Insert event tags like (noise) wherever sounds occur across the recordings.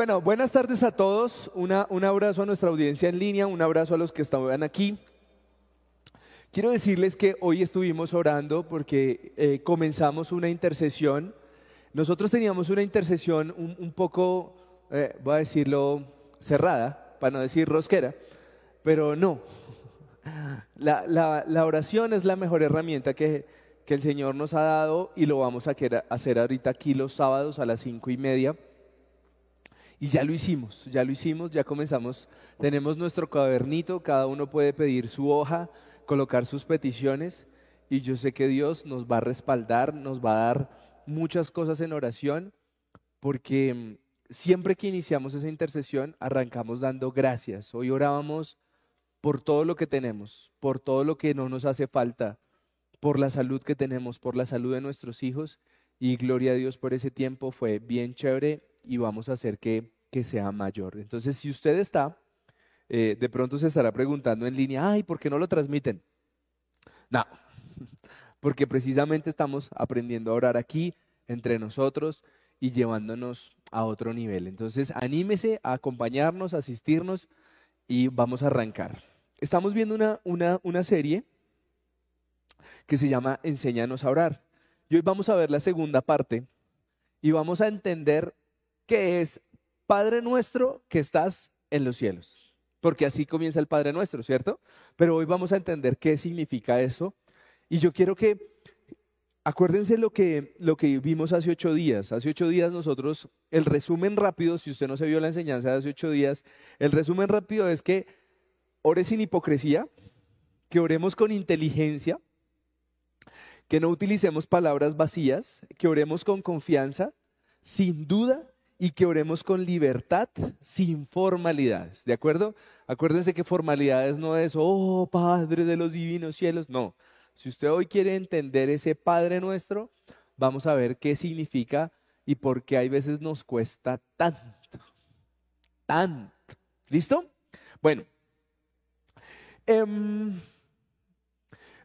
Bueno, buenas tardes a todos. Un abrazo a nuestra audiencia en línea, un abrazo a los que están aquí. Quiero decirles que hoy estuvimos orando porque eh, comenzamos una intercesión. Nosotros teníamos una intercesión un, poco, eh, voy a decirlo, cerrada, para no decir rosquera, pero no. (laughs) La, la, oración es la mejor herramienta que, que, el Señor nos ha dado y lo vamos a hacer ahorita aquí los sábados a las cinco y media y ya lo hicimos, ya lo hicimos, ya comenzamos. Tenemos nuestro cuadernito, cada uno puede pedir su hoja, colocar sus peticiones y yo sé que Dios nos va a respaldar, nos va a dar muchas cosas en oración porque mm, siempre que iniciamos esa intercesión arrancamos dando gracias. Hoy orábamos por todo lo que tenemos, por todo lo que no nos hace falta, por la salud que tenemos, por la salud de nuestros hijos y gloria a Dios por ese tiempo, fue bien chévere y vamos a hacer que, sea mayor. Entonces, si usted está, eh, de pronto se estará preguntando en línea, ay, ¿por qué no lo transmiten? No, (laughs) porque precisamente estamos aprendiendo a orar aquí entre nosotros y llevándonos a otro nivel. Entonces, anímese a acompañarnos, a asistirnos y vamos a arrancar. Estamos viendo una, una, una serie que se llama Enséñanos a orar. Y hoy vamos a ver la segunda parte y vamos a entender que es Padre nuestro que estás en los cielos. Porque así comienza el Padre nuestro, ¿cierto? Pero hoy vamos a entender qué significa eso. Y yo quiero que, acuérdense lo que, lo que vimos hace ocho días. Hace ocho días nosotros, el resumen rápido, si usted no se vio la enseñanza de hace ocho días, el resumen rápido es que ore sin hipocresía, que oremos con inteligencia, que no utilicemos palabras vacías, que oremos con confianza, sin duda y que oremos con libertad, sin formalidades. ¿De acuerdo? Acuérdense que formalidades no es, oh Padre de los divinos cielos. No. Si usted hoy quiere entender ese Padre nuestro, vamos a ver qué significa y por qué hay veces nos cuesta tanto. Tanto. ¿Listo? Bueno. Em,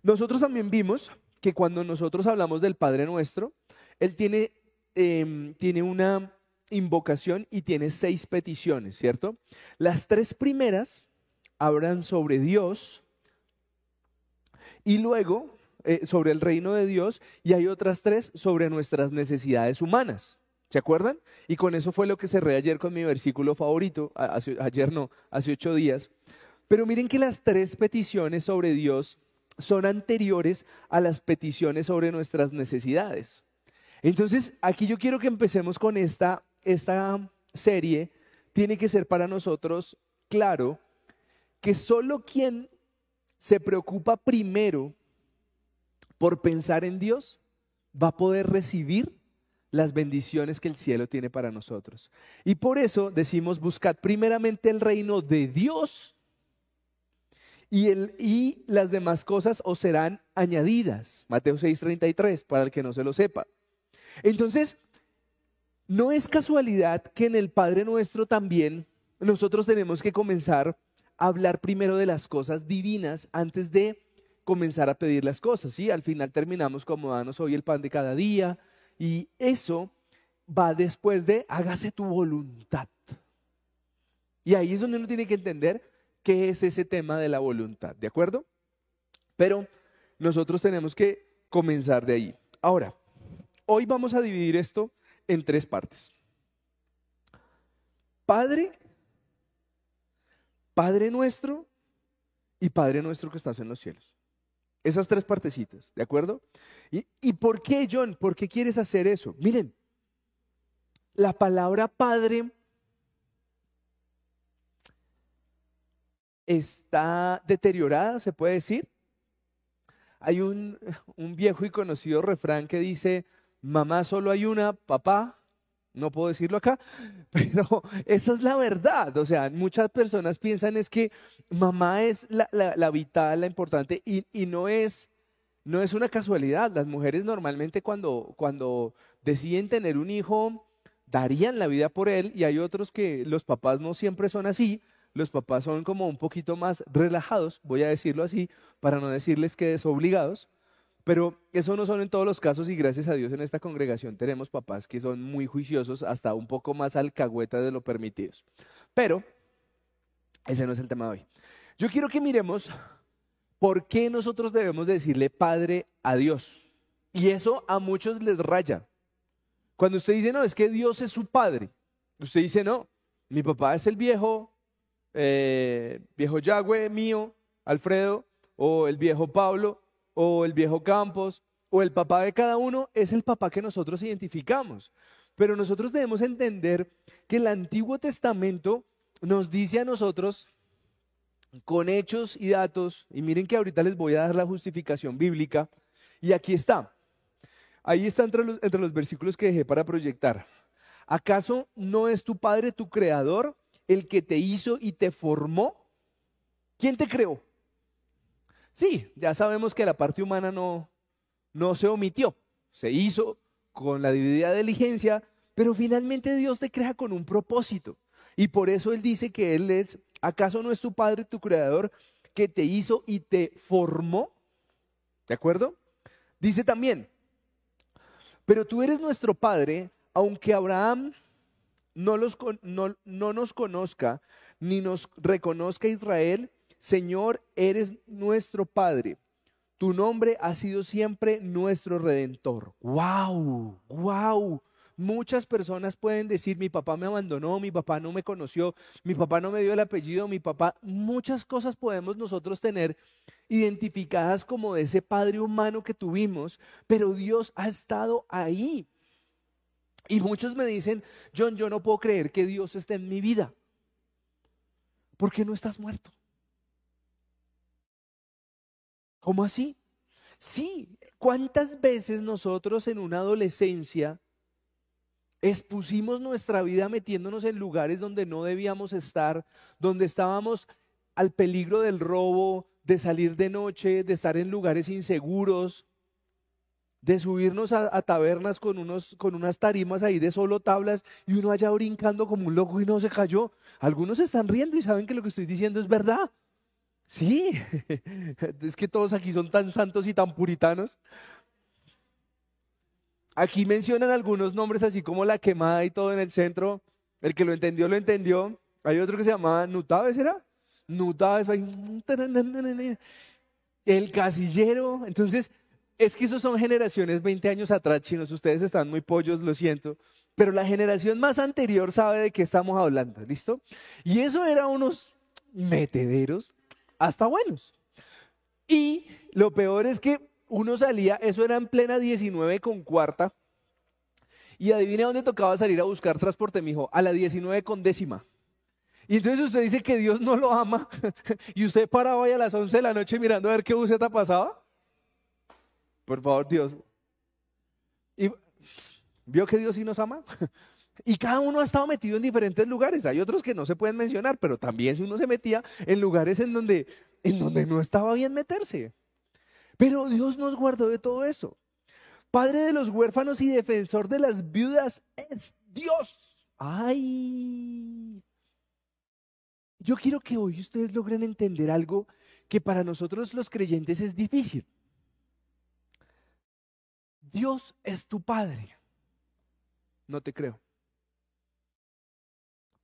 nosotros también vimos que cuando nosotros hablamos del Padre nuestro, Él tiene, em, tiene una invocación y tiene seis peticiones, ¿cierto? Las tres primeras hablan sobre Dios y luego eh, sobre el reino de Dios y hay otras tres sobre nuestras necesidades humanas. ¿Se acuerdan? Y con eso fue lo que cerré ayer con mi versículo favorito, ayer no, hace ocho días. Pero miren que las tres peticiones sobre Dios son anteriores a las peticiones sobre nuestras necesidades. Entonces, aquí yo quiero que empecemos con esta esta serie tiene que ser para nosotros claro que solo quien se preocupa primero por pensar en Dios va a poder recibir las bendiciones que el cielo tiene para nosotros. Y por eso decimos, buscad primeramente el reino de Dios y, el, y las demás cosas os serán añadidas. Mateo 6:33, para el que no se lo sepa. Entonces, no es casualidad que en el Padre Nuestro también nosotros tenemos que comenzar a hablar primero de las cosas divinas antes de comenzar a pedir las cosas. ¿sí? Al final terminamos como danos hoy el pan de cada día y eso va después de hágase tu voluntad. Y ahí es donde uno tiene que entender qué es ese tema de la voluntad, ¿de acuerdo? Pero nosotros tenemos que comenzar de ahí. Ahora, hoy vamos a dividir esto en tres partes. Padre, Padre nuestro y Padre nuestro que estás en los cielos. Esas tres partecitas, ¿de acuerdo? ¿Y, ¿Y, por qué, John? ¿Por qué quieres hacer eso? Miren, la palabra Padre está deteriorada, se puede decir. Hay un, un viejo y conocido refrán que dice, mamá solo hay una, papá, no puedo decirlo acá, (laughs) pero esa es la verdad. O sea, muchas personas piensan es que mamá es la, vital, la importante, y, no, es, no es una casualidad. Las mujeres normalmente cuando, cuando deciden tener un hijo, darían la vida por él, y hay otros que los papás no siempre son así. Los papás son como un poquito más relajados, voy a decirlo así, para no decirles que desobligados Pero eso no son en todos los casos y gracias a Dios en esta congregación tenemos papás que son muy juiciosos, hasta un poco más alcahuetas de lo permitidos. Pero ese no es el tema de hoy. Yo quiero que miremos por qué nosotros debemos decirle Padre a Dios. Y eso a muchos les raya. Cuando usted dice, no, es que Dios es su Padre. Usted dice, no, mi papá es el viejo, eh, viejo Yahweh mío, Alfredo, o el viejo Pablo, o el viejo Campos, o el papá de cada uno, es el papá que nosotros identificamos. Pero nosotros debemos entender que el Antiguo Testamento nos dice a nosotros con hechos y datos, y miren que ahorita les voy a dar la justificación bíblica, y aquí está. Ahí está entre los, entre los versículos que dejé para proyectar. ¿Acaso no es tu Padre tu creador, el que te hizo y te formó? ¿Quién te creó? Sí, ya sabemos que la parte humana no, no se omitió, se hizo con la dividida diligencia, pero finalmente Dios te crea con un propósito. Y por eso Él dice que Él es, ¿acaso no es tu Padre, tu Creador, que te hizo y te formó? ¿De acuerdo? Dice también, pero tú eres nuestro Padre, aunque Abraham no, los, no, no nos conozca, ni nos reconozca Israel, Señor, eres nuestro Padre. Tu nombre ha sido siempre nuestro redentor. ¡Wow! ¡Wow! Muchas personas pueden decir, mi papá me abandonó, mi papá no me conoció, mi papá no me dio el apellido, mi papá, muchas cosas podemos nosotros tener identificadas como de ese padre humano que tuvimos, pero Dios ha estado ahí. Y muchos me dicen, John, yo no puedo creer que Dios esté en mi vida. ¿Por qué no estás muerto? ¿Cómo así? Sí, ¿cuántas veces nosotros en una adolescencia expusimos nuestra vida metiéndonos en lugares donde no debíamos estar, donde estábamos al peligro del robo, de salir de noche, de estar en lugares inseguros, de subirnos a, tabernas con, unos, con unas tarimas ahí de solo tablas y uno allá brincando como un loco y no se cayó. Algunos están riendo y saben que lo que estoy diciendo es verdad. Sí, (laughs) es que todos aquí son tan santos y tan puritanos. Aquí mencionan algunos nombres así como la quemada y todo en el centro. El que lo entendió, lo entendió. Hay otro que se llamaba Nutaves, ¿era? Nutaves. El casillero. Entonces, es que esos son generaciones 20 años atrás, chinos. Ustedes están muy pollos, lo siento. Pero la generación más anterior sabe de qué estamos hablando, ¿listo? Y eso era unos metederos hasta buenos. Y lo peor es que uno salía, eso era en plena 19 con cuarta, y adivine dónde tocaba salir a buscar transporte, mijo, a la 19 con décima. Y entonces usted dice que Dios no lo ama, (laughs) y usted paraba ahí a las 11 de la noche mirando a ver qué buseta pasaba. Por favor, Dios. Y vio que Dios sí nos ama. (laughs) Y cada uno ha estado metido en diferentes lugares. Hay otros que no se pueden mencionar, pero también si uno se metía en lugares en donde, en donde no estaba bien meterse. Pero Dios nos guardó de todo eso. Padre de los huérfanos y defensor de las viudas es Dios. Ay. Yo quiero que hoy ustedes logren entender algo que para nosotros los creyentes es difícil. Dios es tu Padre. No te creo.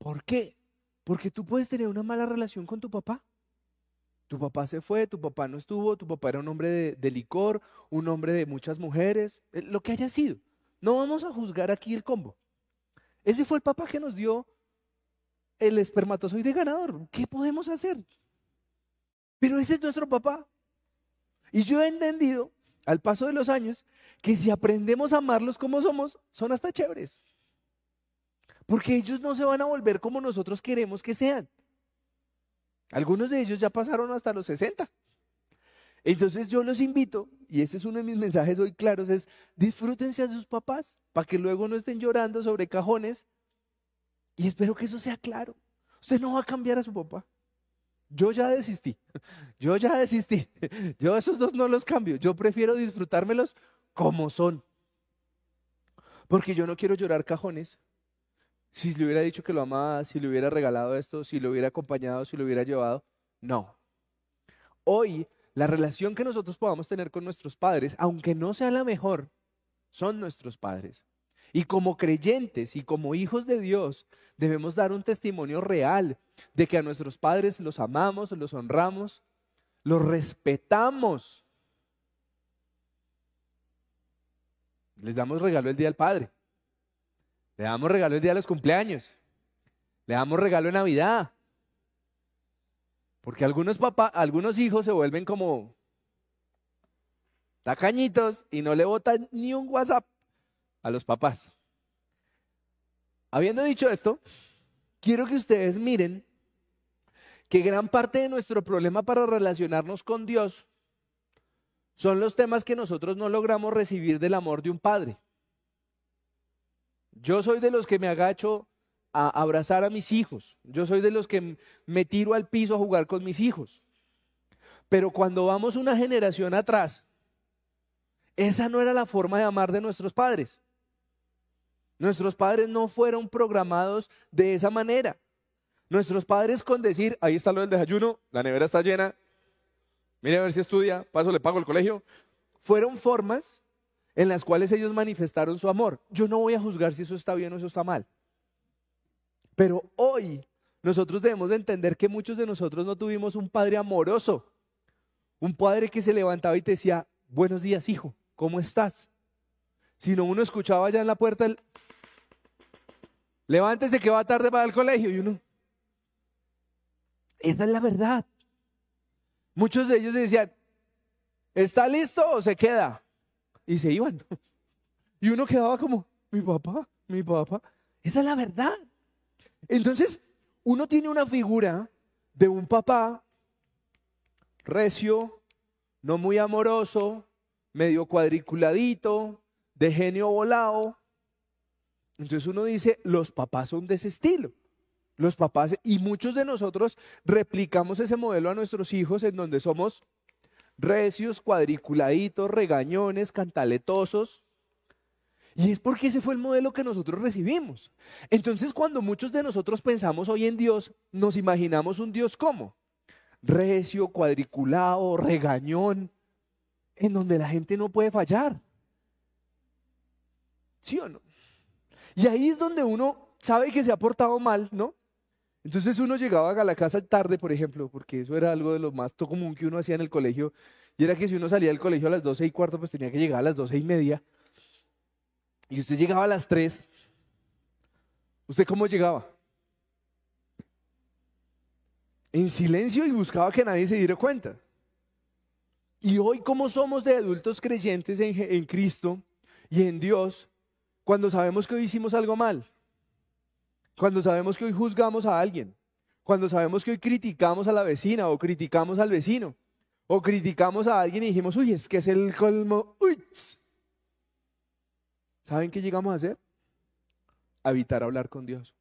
¿Por qué? Porque tú puedes tener una mala relación con tu papá. Tu papá se fue, tu papá no estuvo, tu papá era un hombre de, licor, un hombre de muchas mujeres, eh, lo que haya sido. No vamos a juzgar aquí el combo. Ese fue el papá que nos dio el espermatozoide ganador. ¿Qué podemos hacer? Pero ese es nuestro papá. Y yo he entendido, al paso de los años, que si aprendemos a amarlos como somos, son hasta chéveres. Porque ellos no se van a volver como nosotros queremos que sean. Algunos de ellos ya pasaron hasta los 60. Entonces yo los invito, y este es uno de mis mensajes hoy claros, es disfrútense a sus papás para que luego no estén llorando sobre cajones. Y espero que eso sea claro. Usted no va a cambiar a su papá. Yo ya desistí. (laughs) Yo ya desistí. (laughs) Yo esos dos no los cambio. Yo prefiero disfrutármelos como son. Porque yo no quiero llorar cajones si le hubiera dicho que lo amaba, si le hubiera regalado esto, si lo hubiera acompañado, si lo hubiera llevado. No. Hoy la relación que nosotros podamos tener con nuestros padres, aunque no sea la mejor, son nuestros padres. Y como creyentes y como hijos de Dios, debemos dar un testimonio real de que a nuestros padres los amamos, los honramos, los respetamos. Les damos regalo el día del Padre. Le damos regalo el día de los cumpleaños. Le damos regalo en Navidad. Porque algunos papás, algunos hijos se vuelven como tacañitos y no le botan ni un WhatsApp a los papás. Habiendo dicho esto, quiero que ustedes miren que gran parte de nuestro problema para relacionarnos con Dios son los temas que nosotros no logramos recibir del amor de un padre. Yo soy de los que me agacho a abrazar a mis hijos. Yo soy de los que me tiro al piso a jugar con mis hijos. Pero cuando vamos una generación atrás, esa no era la forma de amar de nuestros padres. Nuestros padres no fueron programados de esa manera. Nuestros padres con decir, ahí está lo del desayuno, la nevera está llena, mire a ver si estudia, paso le pago el colegio, fueron formas en las cuales ellos manifestaron su amor. Yo no voy a juzgar si eso está bien o eso está mal. Pero hoy nosotros debemos de entender que muchos de nosotros no tuvimos un padre amoroso, un padre que se levantaba y te decía, buenos días hijo, ¿cómo estás? Sino uno escuchaba ya en la puerta el, levántese que va tarde para el colegio y uno, esa es la verdad. Muchos de ellos decían, ¿está listo o se queda? Y se iban. Y uno quedaba como, mi papá, mi papá. Esa es la verdad. Entonces, uno tiene una figura de un papá recio, no muy amoroso, medio cuadriculadito, de genio volado. Entonces uno dice, los papás son de ese estilo. Los papás, y muchos de nosotros replicamos ese modelo a nuestros hijos en donde somos recios, cuadriculaditos, regañones, cantaletosos. Y es porque ese fue el modelo que nosotros recibimos. Entonces, cuando muchos de nosotros pensamos hoy en Dios, nos imaginamos un Dios como recio, cuadriculado, regañón, en donde la gente no puede fallar. ¿Sí o no? Y ahí es donde uno sabe que se ha portado mal, ¿no? Entonces uno llegaba a la casa tarde, por ejemplo, porque eso era algo de lo más común que uno hacía en el colegio, y era que si uno salía del colegio a las doce y cuarto, pues tenía que llegar a las doce y media y usted llegaba a las 3, ¿usted cómo llegaba? En silencio y buscaba que nadie se diera cuenta. Y hoy, como somos de adultos creyentes en, en Cristo y en Dios, cuando sabemos que hoy hicimos algo mal, cuando sabemos que hoy juzgamos a alguien, cuando sabemos que hoy criticamos a la vecina o criticamos al vecino, o criticamos a alguien y dijimos, uy, es que es el colmo, uy, ¿Saben qué llegamos a hacer? A evitar hablar con Dios.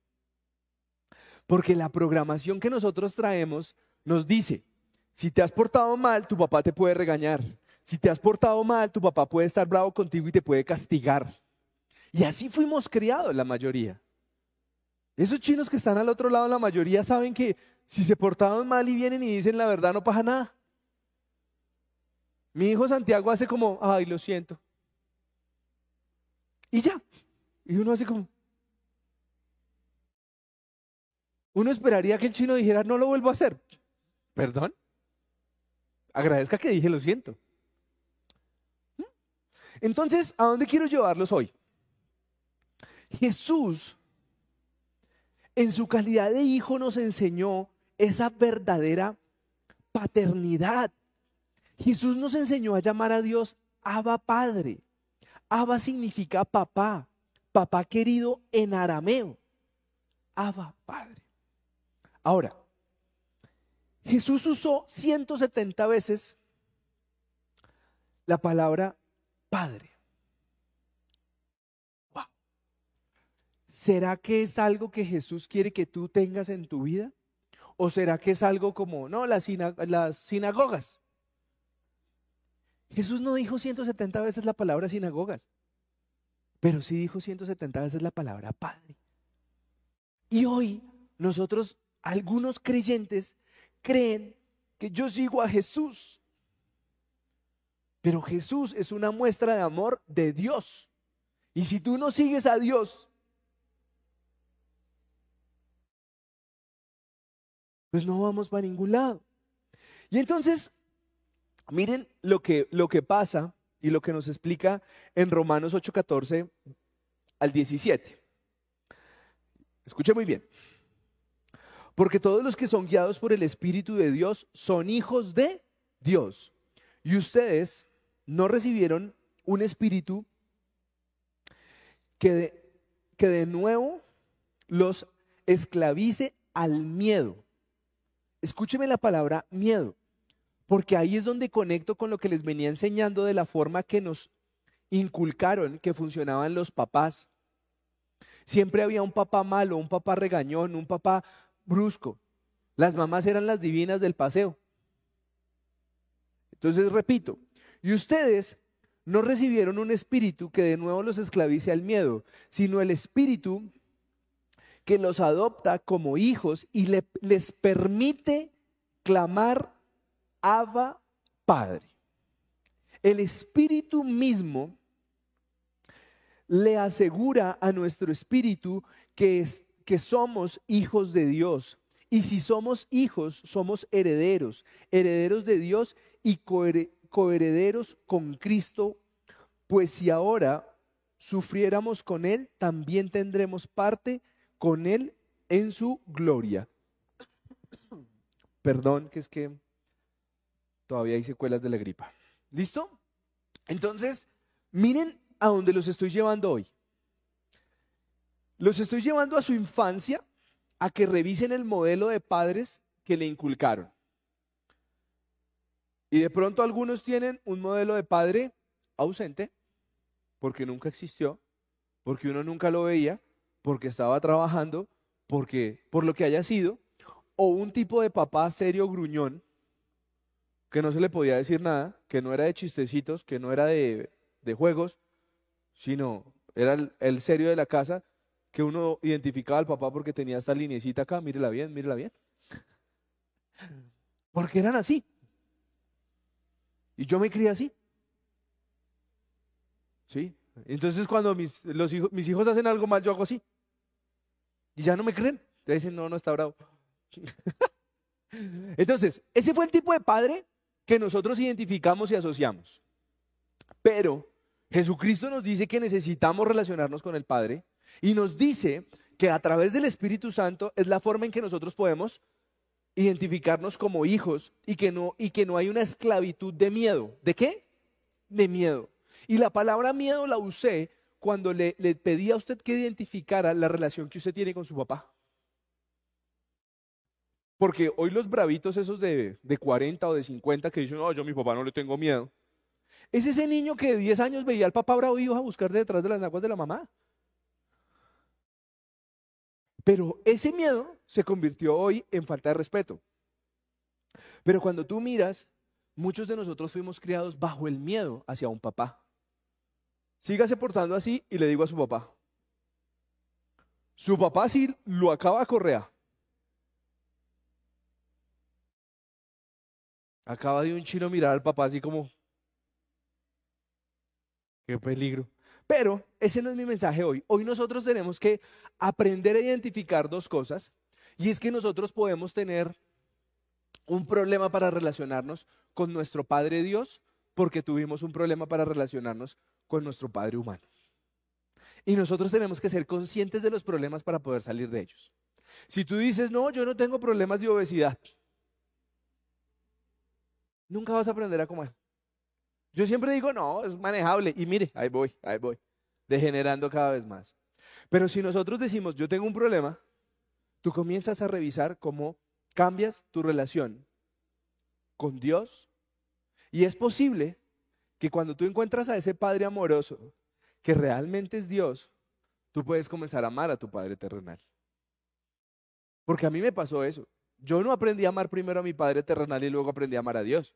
Porque la programación que nosotros traemos nos dice, si te has portado mal, tu papá te puede regañar. Si te has portado mal, tu papá puede estar bravo contigo y te puede castigar. Y así fuimos criados la mayoría. Esos chinos que están al otro lado, la mayoría saben que si se portaron mal y vienen y dicen la verdad, no pasa nada. Mi hijo Santiago hace como, ay, lo siento. Y ya. Y uno hace como... Uno esperaría que el chino dijera, no lo vuelvo a hacer. ¿Perdón? Agradezca que dije, lo siento. ¿Mm? Entonces, ¿a dónde quiero llevarlos hoy? Jesús, en su calidad de hijo, nos enseñó esa verdadera paternidad. Jesús nos enseñó a llamar a Dios Abba Padre. Abba significa papá, papá querido en arameo. Abba, Padre. Ahora, Jesús usó 170 veces la palabra Padre. ¿Será que es algo que Jesús quiere que tú tengas en tu vida? ¿O será que es algo como, no, las, las sinagogas? Jesús no dijo 170 veces la palabra sinagogas, pero sí dijo 170 veces la palabra Padre. Y hoy nosotros, algunos creyentes, creen que yo sigo a Jesús Pero Jesús es una muestra de amor de Dios. Y si tú no sigues a Dios, pues no vamos para ningún lado. Y entonces, miren lo que, lo que pasa y lo que nos explica en Romanos 8:14 al 17. Escuche muy bien. Porque todos los que son guiados por el Espíritu de Dios son hijos de Dios. Y ustedes no recibieron un espíritu que de, que de nuevo los esclavice al miedo. Escúcheme la palabra miedo, porque ahí es donde conecto con lo que les venía enseñando de la forma que nos inculcaron que funcionaban los papás. Siempre había un papá malo, un papá regañón, un papá brusco. Las mamás eran las divinas del paseo. Entonces, repito, y ustedes no recibieron un espíritu que de nuevo los esclavice al miedo, sino el espíritu que los adopta como hijos y les permite clamar Abba Padre. El espíritu mismo le asegura a nuestro espíritu que, que somos hijos de Dios. Y si somos hijos, somos herederos, herederos de Dios y coherederos con Cristo, pues si ahora sufriéramos con Él, también tendremos parte con Él en su gloria. Perdón, que es que todavía hay secuelas de la gripa. ¿Listo? Entonces, miren a dónde los estoy llevando hoy. Los estoy llevando a su infancia, a que revisen el modelo de padres que le inculcaron. Y de pronto algunos tienen un modelo de padre ausente, porque nunca existió, porque uno nunca lo veía, porque estaba trabajando, porque por lo que haya sido, o un tipo de papá serio gruñón, que no se le podía decir nada, que no era de chistecitos, que no era de, de juegos, sino era el, serio de la casa, que uno identificaba al papá porque tenía esta linecita acá, mírela bien, mírela bien. (laughs) Porque eran así. Y yo me crié así. ¿Sí? Entonces cuando mis, los hijos, mis hijos hacen algo mal, yo hago así. Y ya no me creen. Te dicen, no, no está bravo. (laughs) Entonces, ese fue el tipo de padre que nosotros identificamos y asociamos. Pero Jesucristo nos dice que necesitamos relacionarnos con el Padre y nos dice que a través del Espíritu Santo es la forma en que nosotros podemos identificarnos como hijos y que no, y que no hay una esclavitud de miedo. ¿De qué? De miedo. Y la palabra miedo la usé cuando le, pedí a usted que identificara la relación que usted tiene con su papá. Porque hoy los bravitos esos de, de 40 o de 50 que dicen, no, yo a mi papá no le tengo miedo. Es ese niño que de 10 años veía al papá bravo y iba a buscar detrás de las aguas de la mamá. Pero ese miedo se convirtió hoy en falta de respeto. Pero cuando tú miras, muchos de nosotros fuimos criados bajo el miedo hacia un papá. Sígase portando así y le digo a su papá. Su papá sí lo acaba de correa. Acaba de un chino mirar al papá así como, Qué peligro. Pero ese no es mi mensaje hoy. Hoy nosotros tenemos que aprender a identificar dos cosas. Y es que nosotros podemos tener un problema para relacionarnos con nuestro Padre Dios porque tuvimos un problema para relacionarnos con nuestro Padre humano. Y nosotros tenemos que ser conscientes de los problemas para poder salir de ellos. Si tú dices, no, yo no tengo problemas de obesidad, nunca vas a aprender a comer. Yo siempre digo, no, es manejable. Y mire, ahí voy, ahí voy, degenerando cada vez más. Pero si nosotros decimos, yo tengo un problema, tú comienzas a revisar cómo cambias tu relación con Dios. Y es posible que cuando tú encuentras a ese Padre amoroso, que realmente es Dios, tú puedes comenzar a amar a tu Padre terrenal. Porque a mí me pasó eso. Yo no aprendí a amar primero a mi Padre terrenal y luego aprendí a amar a Dios.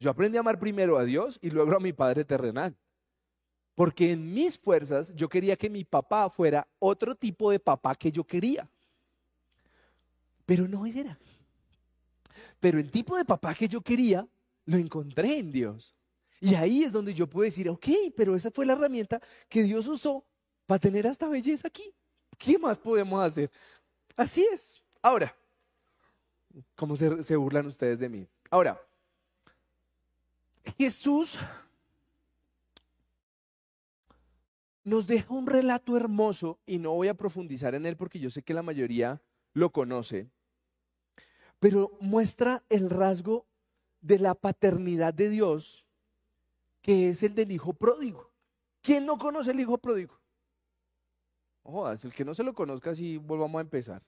Yo aprendí a amar primero a Dios y luego a mi Padre terrenal. Porque en mis fuerzas yo quería que mi papá fuera otro tipo de papá que yo quería. Pero no era. Pero el tipo de papá que yo quería lo encontré en Dios. Y ahí es donde yo puedo decir, ok, pero esa fue la herramienta que Dios usó para tener esta belleza aquí. ¿Qué más podemos hacer? Así es. Ahora, ¿cómo se, se burlan ustedes de mí? Ahora, Jesús nos deja un relato hermoso y no voy a profundizar en él porque yo sé que la mayoría lo conoce, pero muestra el rasgo de la paternidad de Dios, que es el del hijo pródigo. ¿Quién no conoce el hijo pródigo? Ojo, el que no se lo conozca, si volvamos a empezar.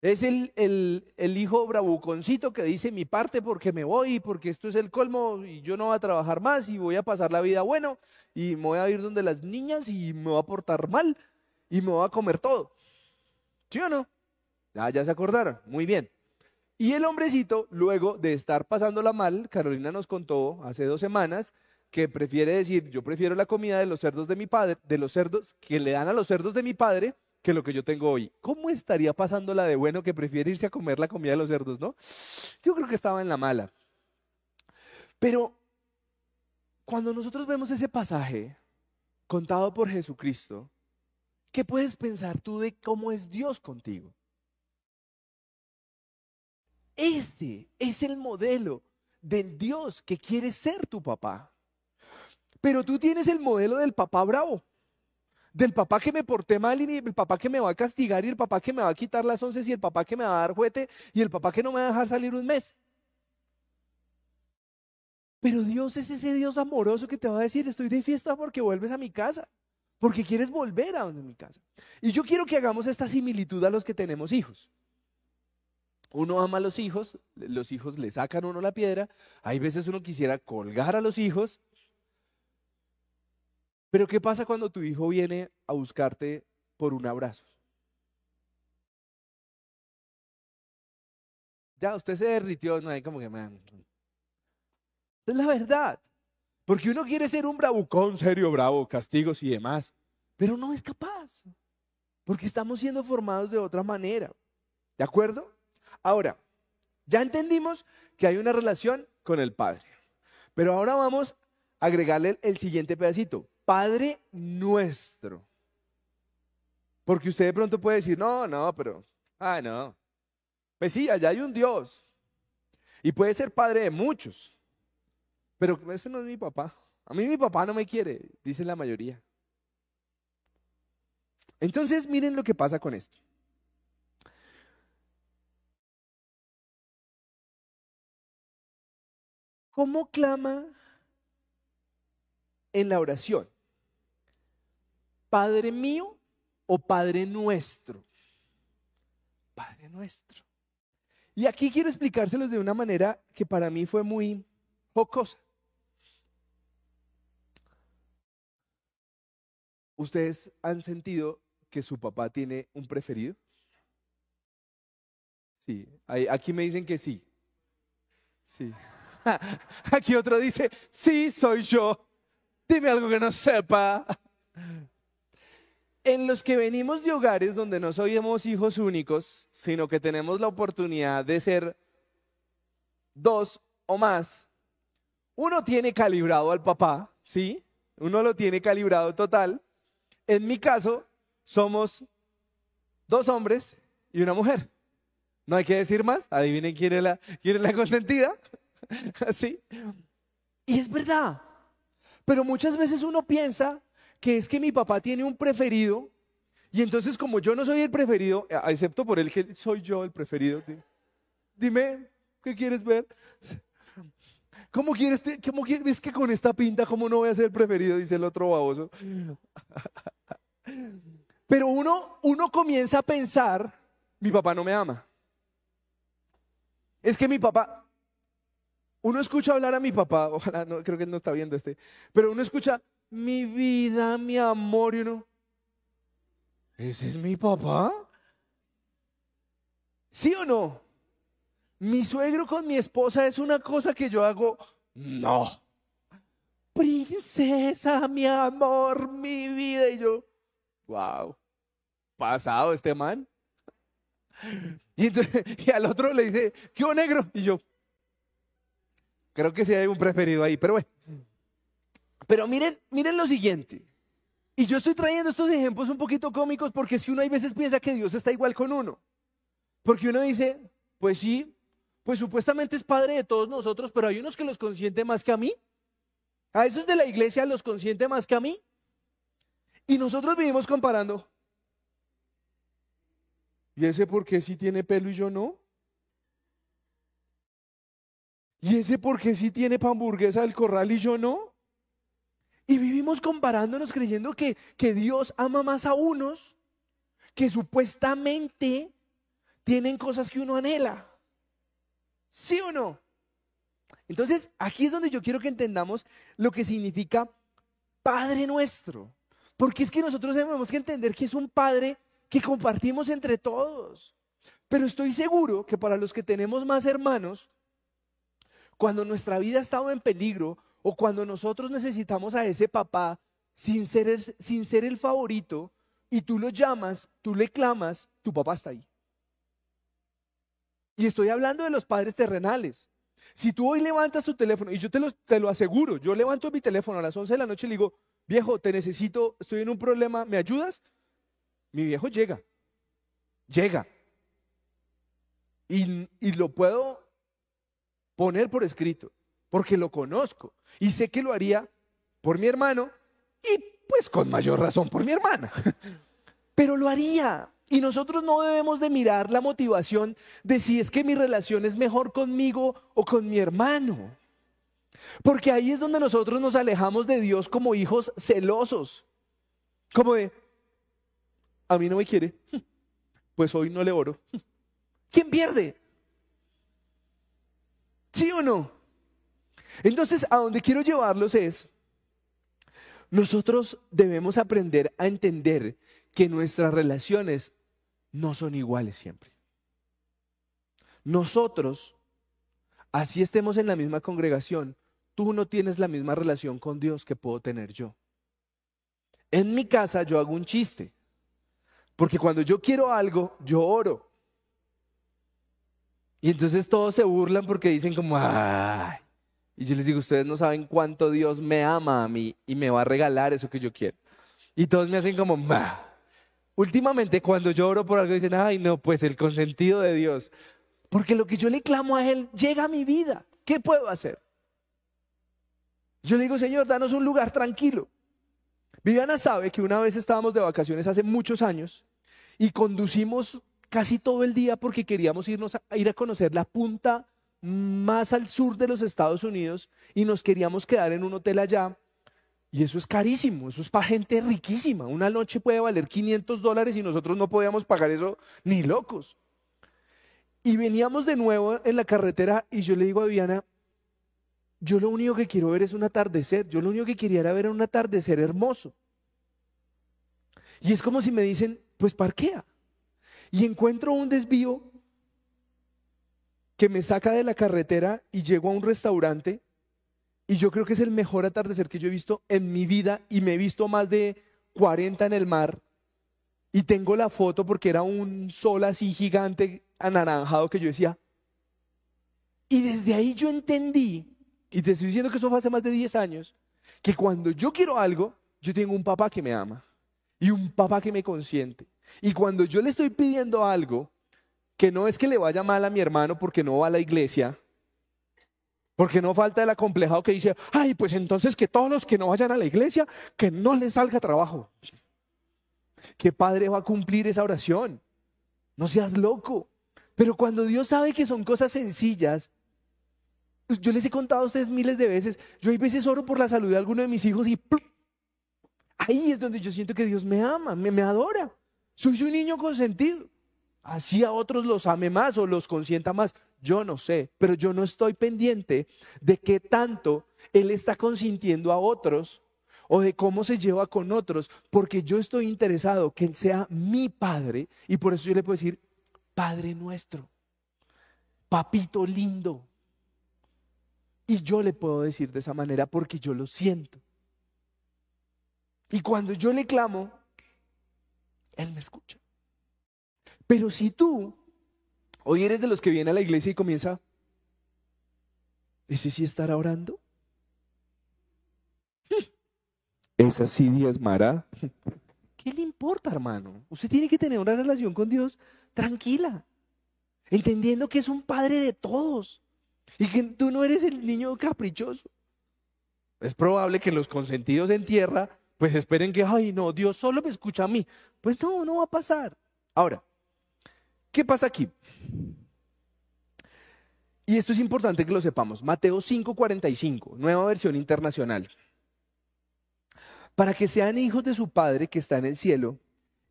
Es el, el, hijo bravuconcito que dice mi parte porque me voy, porque esto es el colmo y yo no voy a trabajar más y voy a pasar la vida bueno y me voy a ir donde las niñas y me voy a portar mal y me voy a comer todo. ¿Sí o no? Ah, ya se acordaron, muy bien. Y el hombrecito, luego de estar pasándola mal, Carolina nos contó hace dos semanas que prefiere decir, yo prefiero la comida de los cerdos de mi padre, de los cerdos que le dan a los cerdos de mi padre, que lo que yo tengo hoy. ¿Cómo estaría pasando la de bueno que prefiere irse a comer la comida de los cerdos, no? Yo creo que estaba en la mala. Pero cuando nosotros vemos ese pasaje contado por Jesucristo, ¿qué puedes pensar tú de cómo es Dios contigo? Ese es el modelo del Dios que quiere ser tu papá. Pero tú tienes el modelo del papá bravo del papá que me porté mal y el papá que me va a castigar y el papá que me va a quitar las once y el papá que me va a dar juguete y el papá que no me va a dejar salir un mes. Pero Dios es ese Dios amoroso que te va a decir, estoy de fiesta porque vuelves a mi casa, porque quieres volver a donde mi casa. Y yo quiero que hagamos esta similitud a los que tenemos hijos. Uno ama a los hijos, los hijos le sacan a uno la piedra, hay veces uno quisiera colgar a los hijos, pero ¿qué pasa cuando tu hijo viene a buscarte por un abrazo? Ya, usted se derritió, no hay como que... Man. Es la verdad. Porque uno quiere ser un bravucón, serio, bravo, castigos y demás. Pero no es capaz. Porque estamos siendo formados de otra manera. ¿De acuerdo? Ahora, ya entendimos que hay una relación con el Padre. Pero ahora vamos a agregarle el siguiente pedacito. Padre nuestro. Porque usted de pronto puede decir, no, no, pero, ah, no. Pues sí, allá hay un Dios. Y puede ser padre de muchos. Pero ese no es mi papá. A mí mi papá no me quiere, dice la mayoría. Entonces, miren lo que pasa con esto. ¿Cómo clama en la oración? Padre mío o Padre nuestro. Padre nuestro. Y aquí quiero explicárselos de una manera que para mí fue muy jocosa. ¿Ustedes han sentido que su papá tiene un preferido? Sí, aquí me dicen que sí. Sí. (laughs) Aquí otro dice, sí, soy yo. Dime algo que no sepa en los que venimos de hogares donde no somos hijos únicos, sino que tenemos la oportunidad de ser dos o más, uno tiene calibrado al papá, ¿sí? Uno lo tiene calibrado total. En mi caso, somos dos hombres y una mujer. No hay que decir más. Adivinen quién es la, quién es la consentida. (laughs) ¿Sí? Y es verdad. Pero muchas veces uno piensa que es que mi papá tiene un preferido y entonces como yo no soy el preferido, excepto por él que soy yo el preferido, dime, ¿qué quieres ver? (laughs) ¿Cómo quieres, cómo quieres, ves que con esta pinta, cómo no voy a ser el preferido? Dice el otro baboso. (laughs) Pero uno, uno comienza a pensar, mi papá no me ama. Es que mi papá, uno escucha hablar a mi papá, (laughs) ojalá, no, creo que él no está viendo este, pero uno escucha, mi vida, mi amor, y uno, ¿ese es mi papá? ¿Sí o no? Mi suegro con mi esposa es una cosa que yo hago, no. Princesa, mi amor, mi vida. Y yo, wow, pasado este man. (laughs) Y, y al otro le dice, ¿qué negro? Y yo, Creo que sí hay un preferido ahí, pero bueno. Pero miren, miren lo siguiente. Y yo estoy trayendo estos ejemplos un poquito cómicos porque si uno hay veces piensa que Dios está igual con uno. Porque uno dice, pues sí, pues supuestamente es padre de todos nosotros, pero hay unos que los consiente más que a mí. A esos de la iglesia los consiente más que a mí. Y nosotros vivimos comparando. ¿Y ese por qué sí tiene pelo y yo no? ¿Y ese por qué sí tiene hamburguesa del corral y yo no? Y vivimos comparándonos creyendo que, que Dios ama más a unos que supuestamente tienen cosas que uno anhela. ¿Sí o no? Entonces, aquí es donde yo quiero que entendamos lo que significa Padre nuestro. Porque es que nosotros tenemos que entender que es un Padre que compartimos entre todos. Pero estoy seguro que para los que tenemos más hermanos, cuando nuestra vida ha estado en peligro o cuando nosotros necesitamos a ese papá sin ser, el, sin ser el favorito y tú lo llamas, tú le clamas, tu papá está ahí. Y estoy hablando de los padres terrenales. Si tú hoy levantas tu teléfono, y yo te lo, te lo aseguro, yo levanto mi teléfono a las 11 de la noche y le digo, viejo, te necesito, estoy en un problema, ¿me ayudas? Mi viejo llega, llega. Y, y lo puedo poner por escrito, porque lo conozco y sé que lo haría por mi hermano y pues con mayor razón por mi hermana. (laughs) Pero lo haría. Y nosotros no debemos de mirar la motivación de si es que mi relación es mejor conmigo o con mi hermano. Porque ahí es donde nosotros nos alejamos de Dios como hijos celosos. Como de, a mí no me quiere, (laughs) pues hoy no le oro. (laughs) ¿Quién pierde? ¿Sí o no? Entonces, a donde quiero llevarlos es, nosotros debemos aprender a entender que nuestras relaciones no son iguales siempre. Nosotros, así estemos en la misma congregación, tú no tienes la misma relación con Dios que puedo tener yo. En mi casa yo hago un chiste, porque cuando yo quiero algo, yo oro. Y entonces todos se burlan porque dicen como, ay. Y yo les digo, ustedes no saben cuánto Dios me ama a mí y me va a regalar eso que yo quiero. Y todos me hacen como, bah. Últimamente cuando yo oro por algo dicen, ay no, pues el consentido de Dios. Porque lo que yo le clamo a Él llega a mi vida. ¿Qué puedo hacer? Yo le digo, Señor, danos un lugar tranquilo. Viviana sabe que una vez estábamos de vacaciones hace muchos años y conducimos casi todo el día porque queríamos irnos a, ir a conocer la punta más al sur de los Estados Unidos y nos queríamos quedar en un hotel allá. Y eso es carísimo, eso es para gente riquísima. Una noche puede valer 500 dólares y nosotros no podíamos pagar eso ni locos. Y veníamos de nuevo en la carretera y yo le digo a Viviana, yo lo único que quiero ver es un atardecer. Yo lo único que quería era ver un atardecer hermoso. Y es como si me dicen, pues parquea. Y encuentro un desvío que me saca de la carretera y llego a un restaurante. Y yo creo que es el mejor atardecer que yo he visto en mi vida. Y me he visto más de 40 en el mar. Y tengo la foto porque era un sol así gigante, anaranjado, que yo decía. Y desde ahí yo entendí y te estoy diciendo que eso fue hace más de 10 años, que cuando yo quiero algo, yo tengo un papá que me ama y un papá que me consiente. Y cuando yo le estoy pidiendo algo, que no es que le vaya mal a mi hermano porque no va a la iglesia, porque no falta el acomplejado que dice, ay, pues entonces que todos los que no vayan a la iglesia, que no les salga trabajo. ¿Qué padre va a cumplir esa oración? No seas loco. Pero cuando Dios sabe que son cosas sencillas, yo les he contado a ustedes miles de veces, yo hay veces oro por la salud de alguno de mis hijos y ahí es donde yo siento que Dios me ama, me, me adora. Soy un niño consentido. Así a otros los ame más o los consienta más. Yo no sé, pero yo no estoy pendiente de qué tanto Él está consintiendo a otros o de cómo se lleva con otros, porque yo estoy interesado que Él sea mi Padre y por eso yo le puedo decir, Padre nuestro, papito lindo, y yo le puedo decir de esa manera porque yo lo siento. Y cuando yo le clamo, Él me escucha. Pero si tú hoy eres de los que viene a la iglesia y comienza, ¿Ese sí estará orando? (laughs) ¿Esa sí diezmará? (laughs) ¿Qué le importa, hermano? Usted tiene que tener una relación con Dios tranquila, entendiendo que es un padre de todos y que tú no eres el niño caprichoso. Es probable que los consentidos en tierra pues esperen que, ay, no, Dios solo me escucha a mí. Pues no, no va a pasar. Ahora, ¿qué pasa aquí? Y esto es importante que lo sepamos. Mateo 5:45, nueva versión internacional. Para que sean hijos de su Padre que está en el cielo,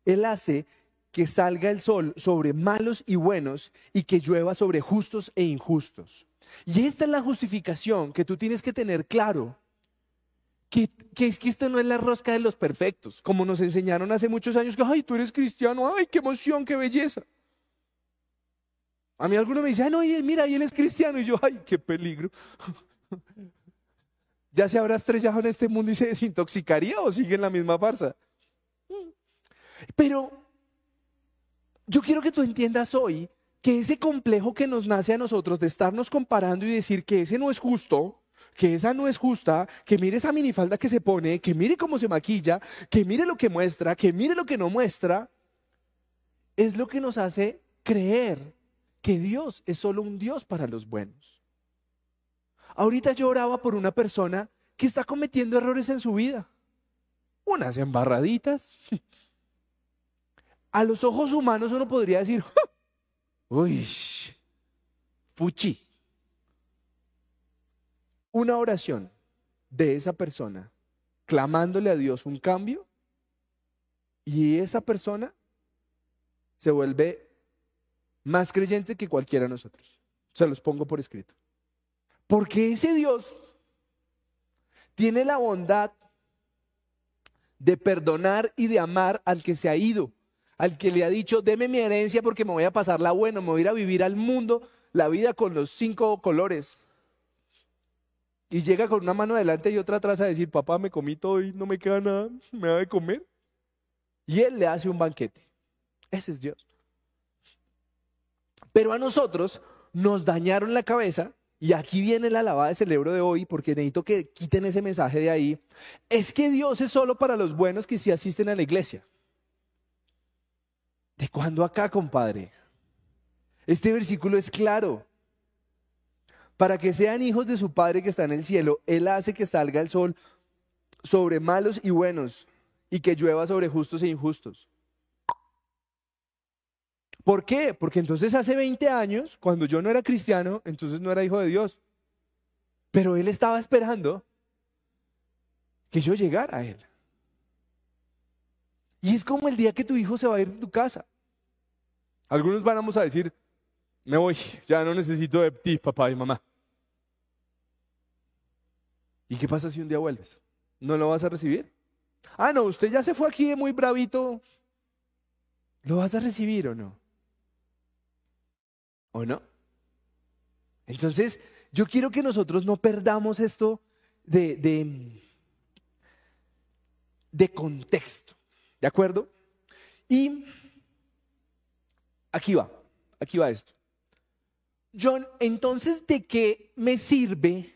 Él hace que salga el sol sobre malos y buenos y que llueva sobre justos e injustos. Y esta es la justificación que tú tienes que tener claro que, es que esto no es la rosca de los perfectos, como nos enseñaron hace muchos años que, ay, tú eres cristiano, ay, qué emoción, qué belleza. A mí alguno me dice, ay, no, mira, y él es cristiano, y yo, ay, qué peligro. (laughs) ¿Ya se habrá estrellado en este mundo y se desintoxicaría o sigue en la misma farsa? Pero yo quiero que tú entiendas hoy que ese complejo que nos nace a nosotros de estarnos comparando y decir que ese no es justo, que esa no es justa, que mire esa minifalda que se pone, que mire cómo se maquilla, que mire lo que muestra, que mire lo que no muestra, es lo que nos hace creer que Dios es solo un Dios para los buenos. Ahorita yo oraba por una persona que está cometiendo errores en su vida, unas embarraditas. (laughs) A los ojos humanos uno podría decir, uy, fuchi una oración de esa persona clamándole a Dios un cambio y esa persona se vuelve más creyente que cualquiera de nosotros. Se los pongo por escrito. Porque ese Dios tiene la bondad de perdonar y de amar al que se ha ido, al que le ha dicho, deme mi herencia porque me voy a pasar la buena, me voy a ir a vivir al mundo, la vida con los cinco colores. Y llega con una mano adelante y otra atrás a decir, papá, me comí todo y no me queda nada, me va de comer. Y él le hace un banquete. Ese es Dios. Pero a nosotros nos dañaron la cabeza, y aquí viene la lavada de cerebro de hoy, porque necesito que quiten ese mensaje de ahí, es que Dios es solo para los buenos que sí asisten a la iglesia. ¿De cuándo acá, compadre? Este versículo es claro. Para que sean hijos de su Padre que está en el cielo, Él hace que salga el sol sobre malos y buenos y que llueva sobre justos e injustos. ¿Por qué? Porque entonces hace 20 años, cuando yo no era cristiano, entonces no era hijo de Dios. Pero Él estaba esperando que yo llegara a Él. Y es como el día que tu hijo se va a ir de tu casa. Algunos vamos a decir, me voy, ya no necesito de ti, papá y mamá. ¿Y qué pasa si un día vuelves? ¿No lo vas a recibir? Ah, no, usted ya se fue aquí muy bravito. ¿Lo vas a recibir o no? ¿O no? Entonces, yo quiero que nosotros no perdamos esto de, de, de contexto. ¿De acuerdo? Y aquí va, aquí va esto. John, entonces, ¿de qué me sirve